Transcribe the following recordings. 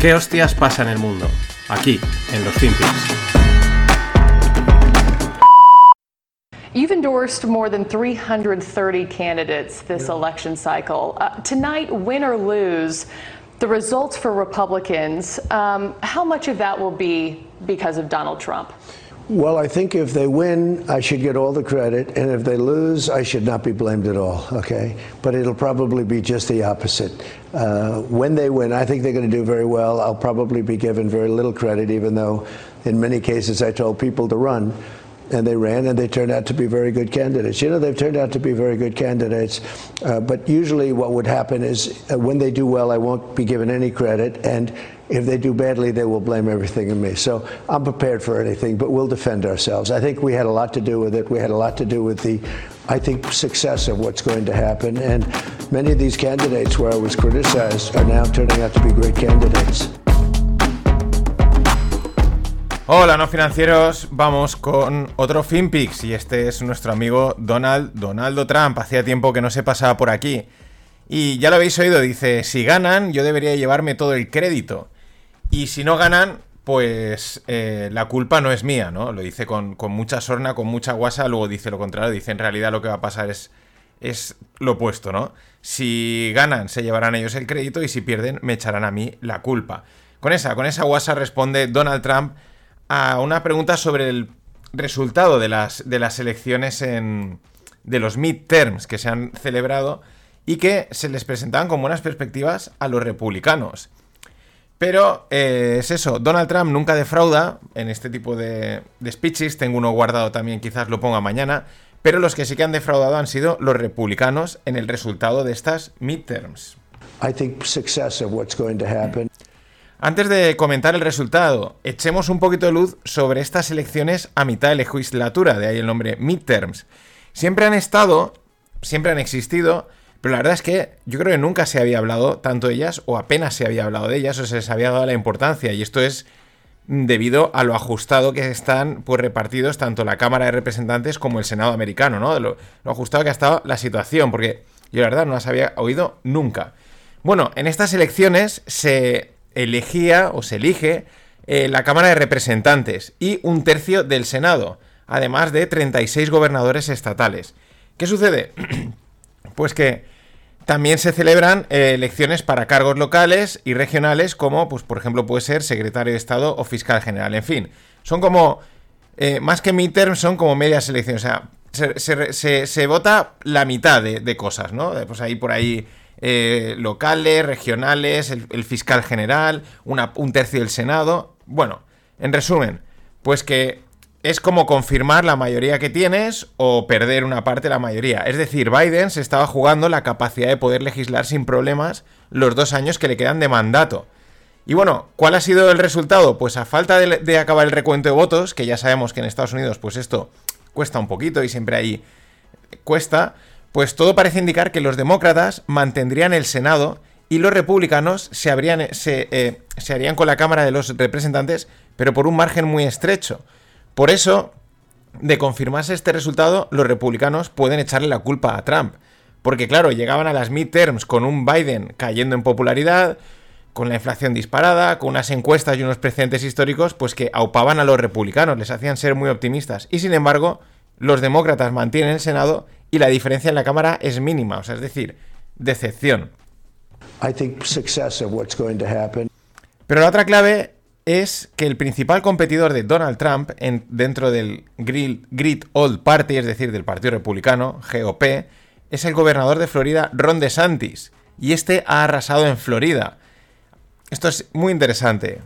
¿Qué hostias pasa en el mundo? Aquí, en los Finpics. You've endorsed more than 330 candidates this election cycle. Uh, tonight, win or lose, the results for Republicans, um, how much of that will be because of Donald Trump? Well, I think if they win, I should get all the credit, and if they lose, I should not be blamed at all, okay? But it'll probably be just the opposite. Uh, when they win, I think they're going to do very well. I'll probably be given very little credit, even though in many cases I told people to run and they ran and they turned out to be very good candidates. You know, they've turned out to be very good candidates, uh, but usually what would happen is uh, when they do well, I won't be given any credit, and if they do badly, they will blame everything on me. So I'm prepared for anything, but we'll defend ourselves. I think we had a lot to do with it. We had a lot to do with the, I think, success of what's going to happen, and many of these candidates where I was criticized are now turning out to be great candidates. Hola, no financieros. Vamos con otro FinPix y este es nuestro amigo Donald, Donaldo Trump. Hacía tiempo que no se pasaba por aquí. Y ya lo habéis oído, dice, si ganan, yo debería llevarme todo el crédito. Y si no ganan, pues eh, la culpa no es mía, ¿no? Lo dice con, mucha sorna, con mucha guasa, luego dice lo contrario, dice en realidad lo que va a pasar es, es lo opuesto, ¿no? Si ganan, se llevarán ellos el crédito y si pierden, me echarán a mí la culpa. Con esa, con esa guasa responde Donald Trump a una pregunta sobre el resultado de las, de las elecciones en, de los midterms que se han celebrado y que se les presentaban con buenas perspectivas a los republicanos. Pero eh, es eso, Donald Trump nunca defrauda en este tipo de, de, speeches, tengo uno guardado también, quizás lo ponga mañana, pero los que sí que han defraudado han sido los republicanos en el resultado de estas midterms. I think success of what's going to happen. Antes de comentar el resultado, echemos un poquito de luz sobre estas elecciones a mitad de legislatura, de ahí el nombre midterms. Siempre han estado, siempre han existido, pero la verdad es que yo creo que nunca se había hablado tanto de ellas, o apenas se había hablado de ellas, o se les había dado la importancia, y esto es debido a lo ajustado que están pues, repartidos tanto la Cámara de Representantes como el Senado americano, ¿no? Lo ajustado que ha estado la situación, porque yo la verdad no las había oído nunca. Bueno, en estas elecciones se elegía o se elige eh, la Cámara de Representantes y un tercio del Senado, además de 36 gobernadores estatales. ¿Qué sucede? pues que también se celebran eh, elecciones para cargos locales y regionales, como, pues, por ejemplo, puede ser secretario de Estado o fiscal general. En fin, son como, eh, más que midterms, son como medias elecciones. O sea, se, vota la mitad de, de, cosas, ¿no? Pues ahí por ahí eh, locales, regionales, el, fiscal general, un tercio del Senado. Bueno, en resumen, pues que es como confirmar la mayoría que tienes o perder una parte de la mayoría. Es decir, Biden se estaba jugando la capacidad de poder legislar sin problemas los dos años que le quedan de mandato. Y bueno, ¿cuál ha sido el resultado? Pues a falta de, acabar el recuento de votos, que ya sabemos que en Estados Unidos pues esto cuesta un poquito y siempre ahí cuesta, pues todo parece indicar que los demócratas mantendrían el Senado y los republicanos se, eh, se, harían con la Cámara de los Representantes, pero por un margen muy estrecho. Por eso, de confirmarse este resultado, los republicanos pueden echarle la culpa a Trump. Porque claro, llegaban a las midterms con un Biden cayendo en popularidad, con la inflación disparada, con unas encuestas y unos precedentes históricos, pues que aupaban a los republicanos, les hacían ser muy optimistas. Y sin embargo, los demócratas mantienen el Senado y la diferencia en la Cámara es mínima, o sea, es decir, decepción. Pero la otra clave es que el principal competidor de Donald Trump en, dentro del Grid Old Party, es decir, del Partido Republicano, GOP, es el gobernador de Florida, Ron DeSantis. Y este ha arrasado en Florida. Esto es muy interesante.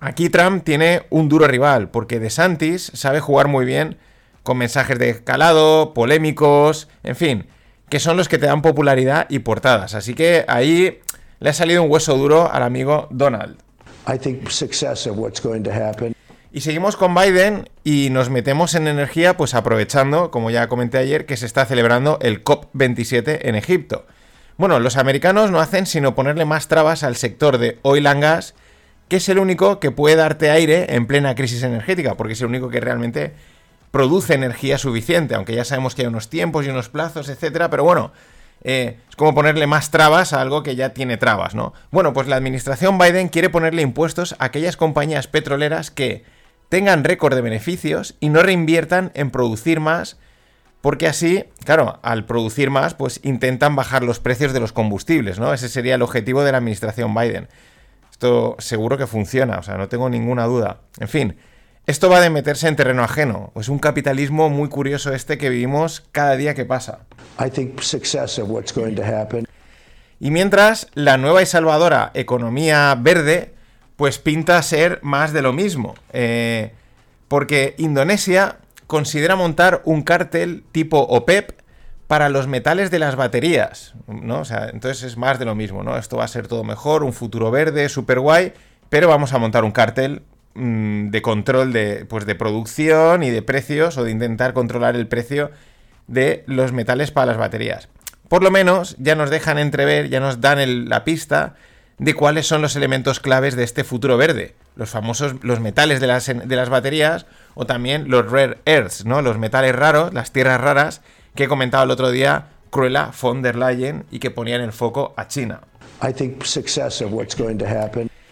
Aquí Trump tiene un duro rival, porque DeSantis sabe jugar muy bien con mensajes de calado, polémicos, en fin, que son los que te dan popularidad y portadas. Así que ahí le ha salido un hueso duro al amigo Donald. Y seguimos con Biden y nos metemos en energía, pues aprovechando, como ya comenté ayer, que se está celebrando el COP27 en Egipto. Bueno, los americanos no hacen sino ponerle más trabas al sector de oil and gas, que es el único que puede darte aire en plena crisis energética, porque es el único que realmente produce energía suficiente, aunque ya sabemos que hay unos tiempos y unos plazos, etcétera, pero bueno, eh, es como ponerle más trabas a algo que ya tiene trabas, ¿no? Bueno, pues la administración Biden quiere ponerle impuestos a aquellas compañías petroleras que tengan récord de beneficios y no reinviertan en producir más, porque así, claro, al producir más, pues intentan bajar los precios de los combustibles, ¿no? Ese sería el objetivo de la administración Biden. Esto seguro que funciona, o sea, no tengo ninguna duda. En fin, esto va de meterse en terreno ajeno. Es un capitalismo muy curioso este que vivimos cada día que pasa. Y mientras, la nueva y salvadora economía verde, pues pinta ser más de lo mismo. Eh, porque Indonesia considera montar un cártel tipo OPEP para los metales de las baterías, ¿no? O sea, entonces es más de lo mismo, ¿no? Esto va a ser todo mejor, un futuro verde, súper guay, pero vamos a montar un cártel Mm, de control de, pues de producción y de precios o de intentar controlar el precio de los metales para las baterías. Por lo menos ya nos dejan entrever, ya nos dan la pista de cuáles son los elementos claves de este futuro verde. Los famosos, los metales de las, de las baterías o también los rare earths, ¿no? Los metales raros, las tierras raras que comentaba el otro día Cruella von der Leyen y que ponían el foco a China.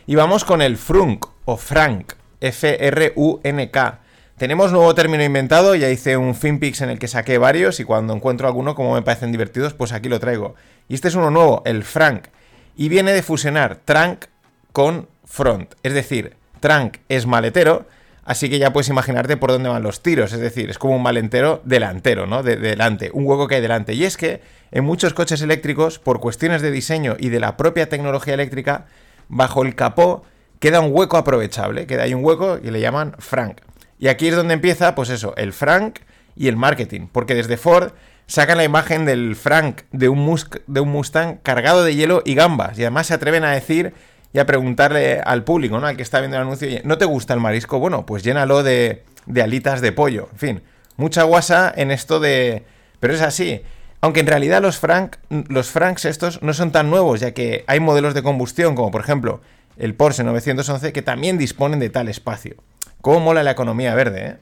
Y vamos con el FRUNK o FRANK, F-R-U-N-K. Tenemos nuevo término inventado, ya hice un FinPix en el que saqué varios y cuando encuentro alguno como me parecen divertidos, pues aquí lo traigo. Y este es uno nuevo, el FRANK, y viene de fusionar trunk con front. Es decir, trunk es maletero, así que ya puedes imaginarte por dónde van los tiros, es decir, es como un maletero delantero, ¿no? De delante, un hueco que hay delante. Y es que en muchos coches eléctricos, por cuestiones de diseño y de la propia tecnología eléctrica, bajo el capó queda un hueco aprovechable, queda ahí un hueco y le llaman Frank. Y aquí es donde empieza, pues eso, el Frank y el marketing, porque desde Ford sacan la imagen del Frank de un, de un Mustang cargado de hielo y gambas, y además se atreven a decir y a preguntarle al público, ¿no? Al que está viendo el anuncio, ¿no te gusta el marisco? Bueno, pues llénalo de, de alitas de pollo, en fin, mucha guasa en esto de... Pero es así. Aunque en realidad los Frank, los Franks estos no son tan nuevos, ya que hay modelos de combustión, como por ejemplo el Porsche 911, que también disponen de tal espacio. ¿Cómo mola la economía verde? Eh?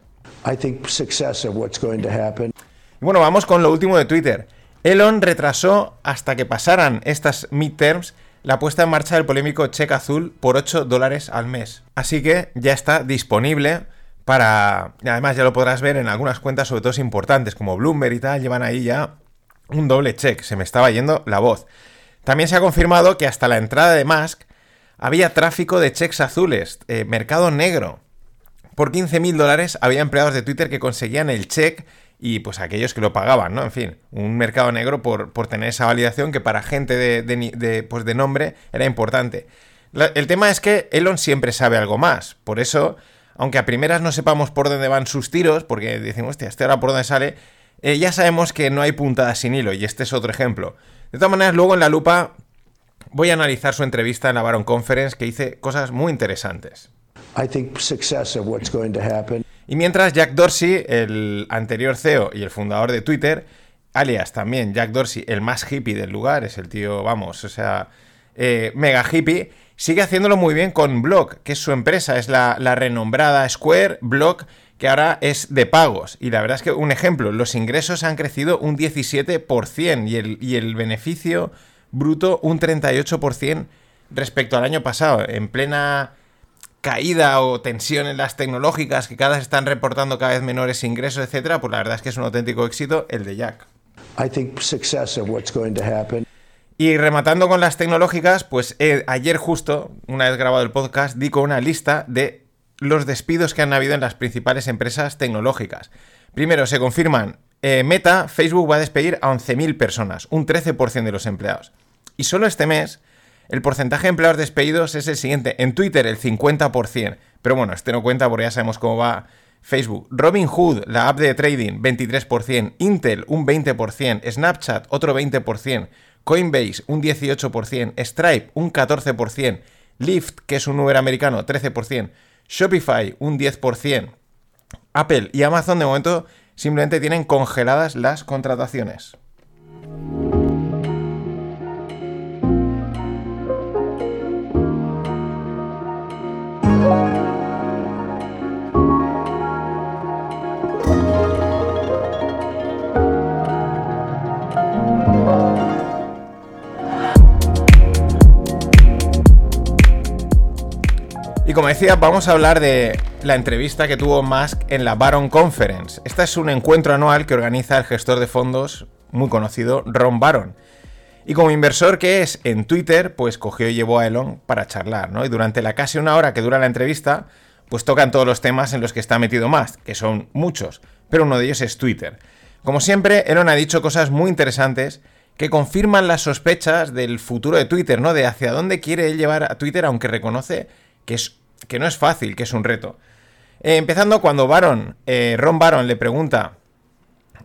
bueno, vamos con lo último de Twitter. Elon retrasó hasta que pasaran estas midterms la puesta en marcha del polémico cheque azul por 8 dólares al mes. Así que ya está disponible para... Además ya lo podrás ver en algunas cuentas, sobre todo importantes, como Bloomberg y tal, llevan ahí ya un doble check. Se me estaba yendo la voz. También se ha confirmado que hasta la entrada de Musk había tráfico de cheques azules, eh, mercado negro. Por 15.000 dólares había empleados de Twitter que conseguían el check y pues aquellos que lo pagaban, ¿no? En fin, un mercado negro por, por tener esa validación que para gente de, pues de nombre era importante. el tema es que Elon siempre sabe algo más, por eso, aunque a primeras no sepamos por dónde van sus tiros, porque decimos, hostia, este ahora por dónde sale, eh, ya sabemos que no hay puntadas sin hilo, y este es otro ejemplo. De todas maneras, luego en la lupa voy a analizar su entrevista en la Baron Conference que dice cosas muy interesantes. Y mientras Jack Dorsey, el anterior CEO y el fundador de Twitter, alias también Jack Dorsey, el más hippie del lugar, es el tío, vamos, o sea, eh, mega hippie, sigue haciéndolo muy bien con Block, que es su empresa, es la, renombrada Square Block, que ahora es de pagos. Y la verdad es que, un ejemplo, los ingresos han crecido un 17% y el, y el beneficio bruto un 38% respecto al año pasado, en plena caída o tensión en las tecnológicas que cada vez están reportando cada vez menores ingresos, etcétera, pues la verdad es que es un auténtico éxito el de Jack. Y rematando con las tecnológicas, pues eh, ayer justo, una vez grabado el podcast, di con una lista de los despidos que han habido en las principales empresas tecnológicas. Primero, se confirman eh, Meta, Facebook va a despedir a 11.000 personas, un 13% de los empleados. Y solo este mes, el porcentaje de empleados despedidos es el siguiente. En Twitter, el 50%. Pero bueno, este no cuenta porque ya sabemos cómo va Facebook. Robinhood, la app de trading, 23%. Intel, un 20%. Snapchat, otro 20%. Coinbase, un 18%. Stripe, un 14%. Lyft, que es un Uber americano, 13%. Shopify, un 10%. Apple y Amazon de momento simplemente tienen congeladas las contrataciones. Vamos a hablar de la entrevista que tuvo Musk en la Baron Conference. Este es un encuentro anual que organiza el gestor de fondos muy conocido, Ron Baron. Y como inversor que es en Twitter, pues cogió y llevó a Elon para charlar, ¿no? Y durante la casi una hora que dura la entrevista, pues tocan todos los temas en los que está metido Musk, que son muchos, pero uno de ellos es Twitter. Como siempre, Elon ha dicho cosas muy interesantes que confirman las sospechas del futuro de Twitter, ¿no? De hacia dónde quiere él llevar a Twitter, aunque reconoce que, es, que no es fácil, que es un reto. Eh, empezando cuando Baron, eh, Ron Baron le pregunta,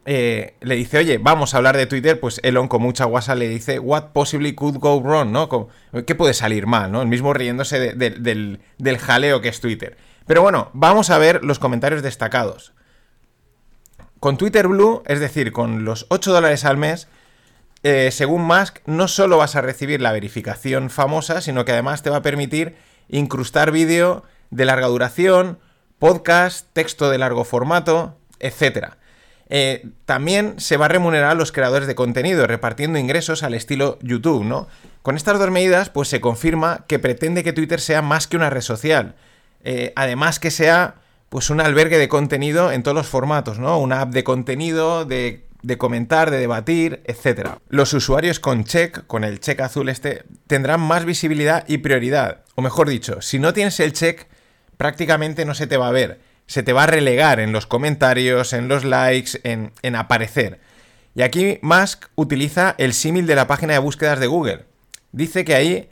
eh, le dice, oye, vamos a hablar de Twitter, pues Elon con mucha guasa le dice, what possibly could go wrong, ¿no? ¿Qué puede salir mal, ¿no? El mismo riéndose del, del jaleo que es Twitter. Pero bueno, vamos a ver los comentarios destacados. Con Twitter Blue, es decir, con los 8 dólares al mes, según Musk, no solo vas a recibir la verificación famosa, sino que además te va a permitir incrustar vídeo de larga duración, podcast, texto de largo formato, etc. Eh, también se va a remunerar a los creadores de contenido, repartiendo ingresos al estilo YouTube, ¿no? Con estas dos medidas, pues se confirma que pretende que Twitter sea más que una red social. Eh, además que sea pues un albergue de contenido en todos los formatos, ¿no? Una app de contenido, de, comentar, de debatir, etc. Los usuarios con check, con el check azul este, tendrán más visibilidad y prioridad. O mejor dicho, si no tienes el check, prácticamente no se te va a ver. Se te va a relegar en los comentarios, en los likes, en, en aparecer. Y aquí Musk utiliza el símil de la página de búsquedas de Google. Dice que ahí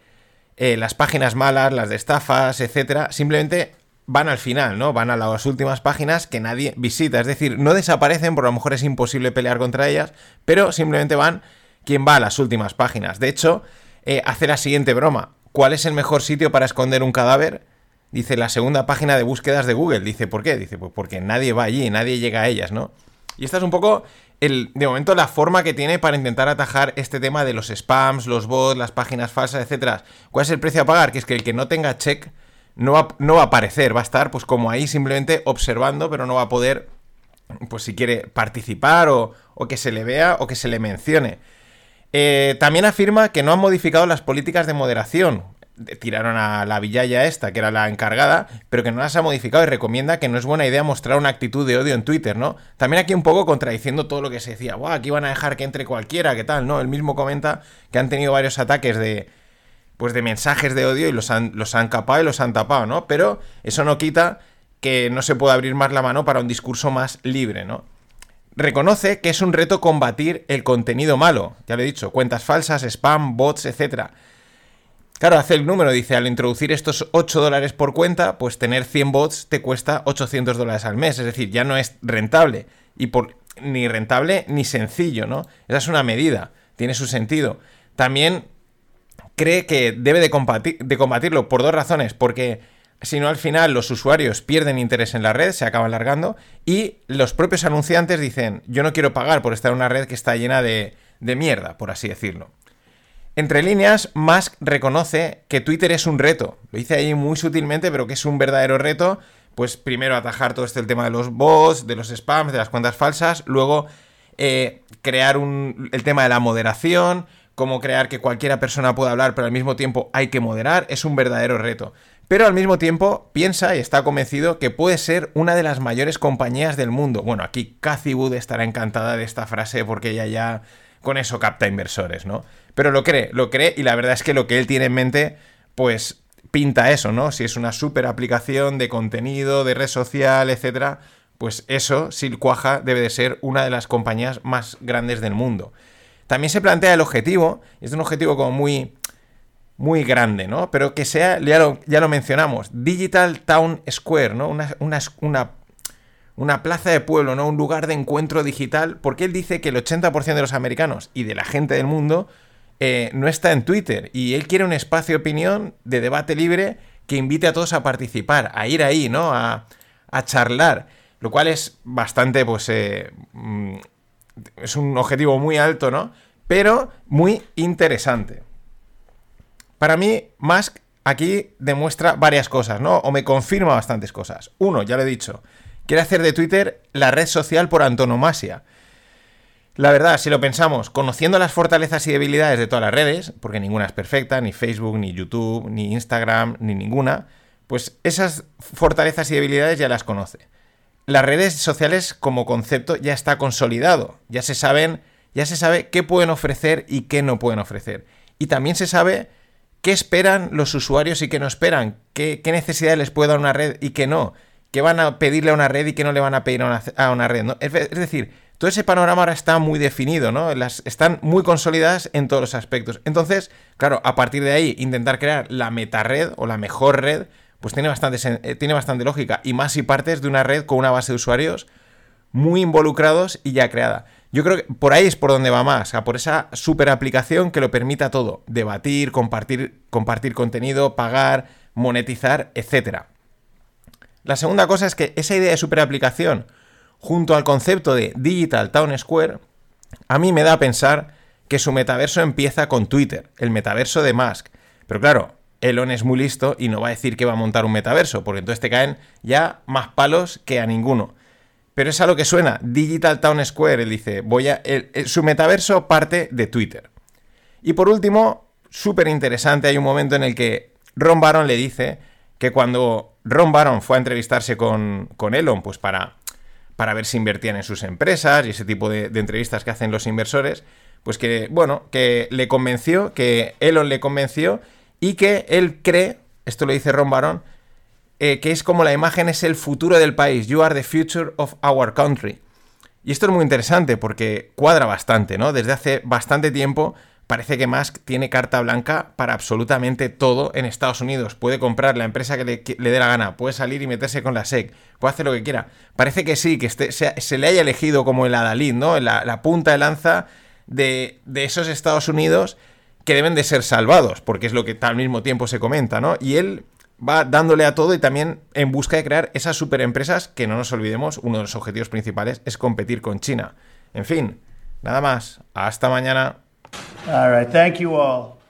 eh, las páginas malas, las de estafas, etcétera, simplemente van al final, ¿no? Van a las últimas páginas que nadie visita. Es decir, no desaparecen, por lo mejor es imposible pelear contra ellas, pero simplemente van quien va a las últimas páginas. De hecho, eh, hace la siguiente broma. ¿Cuál es el mejor sitio para esconder un cadáver? Dice la segunda página de búsquedas de Google. Dice, ¿por qué? Dice, pues porque nadie va allí, nadie llega a ellas, ¿no? Y esta es un poco, el, de momento, la forma que tiene para intentar atajar este tema de los spams, los bots, las páginas falsas, etcétera. ¿Cuál es el precio a pagar? Que es que el que no tenga check no va, no va a aparecer, va a estar pues como ahí simplemente observando, pero no va a poder, pues si quiere participar o, que se le vea o que se le mencione. Eh, también afirma que no han modificado las políticas de moderación. Tiraron a la villaya esta, que era la encargada, pero que no las ha modificado y recomienda que no es buena idea mostrar una actitud de odio en Twitter, ¿no? También aquí un poco contradiciendo todo lo que se decía, Buah, aquí van a dejar que entre cualquiera, ¿qué tal? No, él mismo comenta que han tenido varios ataques de, pues de mensajes de odio y los han, los han capado y los han tapado, ¿no? Pero eso no quita que no se pueda abrir más la mano para un discurso más libre, ¿no? Reconoce que es un reto combatir el contenido malo, ya lo he dicho, cuentas falsas, spam, bots, etc. Claro, hace el número, dice, al introducir estos 8 dólares por cuenta, pues tener 100 bots te cuesta 800 dólares al mes, es decir, ya no es rentable, y por, ni rentable ni sencillo, ¿no? Esa es una medida, tiene su sentido. También cree que debe de, combatirlo por dos razones, porque si no al final los usuarios pierden interés en la red, se acaban largando, y los propios anunciantes dicen, yo no quiero pagar por estar en una red que está llena de, de mierda, por así decirlo. Entre líneas, Musk reconoce que Twitter es un reto. Lo dice ahí muy sutilmente, pero que es un verdadero reto. Pues primero atajar todo este el tema de los bots, de los spams, de las cuentas falsas. Luego eh, crear un, el tema de la moderación cómo crear que cualquiera persona pueda hablar, pero al mismo tiempo hay que moderar, es un verdadero reto. Pero al mismo tiempo piensa y está convencido que puede ser una de las mayores compañías del mundo. Bueno, aquí Cathy Wood estará encantada de esta frase porque ella ya con eso capta inversores, ¿no? Pero lo cree, lo cree y la verdad es que lo que él tiene en mente, pues pinta eso, ¿no? Si es una super aplicación de contenido, de red social, etcétera, pues eso, si debe de ser una de las compañías más grandes del mundo. También se plantea el objetivo, es un objetivo como muy, muy grande, ¿no? Pero que sea, ya lo, ya lo mencionamos, Digital Town Square, ¿no? Una, una, una, plaza de pueblo, ¿no? Un lugar de encuentro digital, porque él dice que el 80% de los americanos y de la gente del mundo eh, no está en Twitter, y él quiere un espacio de opinión, de debate libre, que invite a todos a participar, a ir ahí, ¿no? A, a charlar, lo cual es bastante, pues, eh, mm, es un objetivo muy alto, ¿no? Pero muy interesante. Para mí, Musk aquí demuestra varias cosas, ¿no? O me confirma bastantes cosas. Uno, ya lo he dicho, quiere hacer de Twitter la red social por antonomasia. La verdad, si lo pensamos, conociendo las fortalezas y debilidades de todas las redes, porque ninguna es perfecta, ni Facebook, ni YouTube, ni Instagram, ni ninguna, pues esas fortalezas y debilidades ya las conoce. Las redes sociales como concepto ya está consolidado, ya se saben, ya se sabe qué pueden ofrecer y qué no pueden ofrecer. Y también se sabe qué esperan los usuarios y qué no esperan, qué, necesidades les puede dar una red y qué no, qué van a pedirle a una red y qué no le van a pedir a una, red. Es, decir, todo ese panorama ahora está muy definido, ¿no? Las, están muy consolidadas en todos los aspectos. Entonces, claro, a partir de ahí, intentar crear la meta red o la mejor red, pues tiene bastante, eh, tiene bastante lógica. Y más si partes de una red con una base de usuarios muy involucrados y ya creada. Yo creo que por ahí es por donde va más, a por esa super aplicación que lo permita todo, debatir, compartir, compartir contenido, pagar, monetizar, etc. La segunda cosa es que esa idea de super aplicación, junto al concepto de Digital Town Square, a mí me da a pensar que su metaverso empieza con Twitter, el metaverso de Musk. Pero claro, Elon es muy listo y no va a decir que va a montar un metaverso, porque entonces te caen ya más palos que a ninguno. Pero es a lo que suena. Digital Town Square, él dice, voy a. su metaverso parte de Twitter. Y por último, súper interesante, hay un momento en el que Ron Baron le dice que cuando Ron Baron fue a entrevistarse con, con Elon, pues para, para ver si invertían en sus empresas y ese tipo de, de entrevistas que hacen los inversores, pues que, bueno, que le convenció, que Elon le convenció y que él cree, esto lo dice Ron Baron, eh, que es como la imagen es el futuro del país. You are the future of our country. Y esto es muy interesante porque cuadra bastante, ¿no? Desde hace bastante tiempo parece que Musk tiene carta blanca para absolutamente todo en Estados Unidos. Puede comprar la empresa que le, dé la gana, puede salir y meterse con la SEC, puede hacer lo que quiera. Parece que sí, que este, se, le haya elegido como el adalid, ¿no? La, punta de lanza de, esos Estados Unidos que deben de ser salvados, porque es lo que al mismo tiempo se comenta, ¿no? Y él va dándole a todo y también en busca de crear esas superempresas que no nos olvidemos, uno de los objetivos principales es competir con China. En fin, nada más. Hasta mañana. All right, thank you all.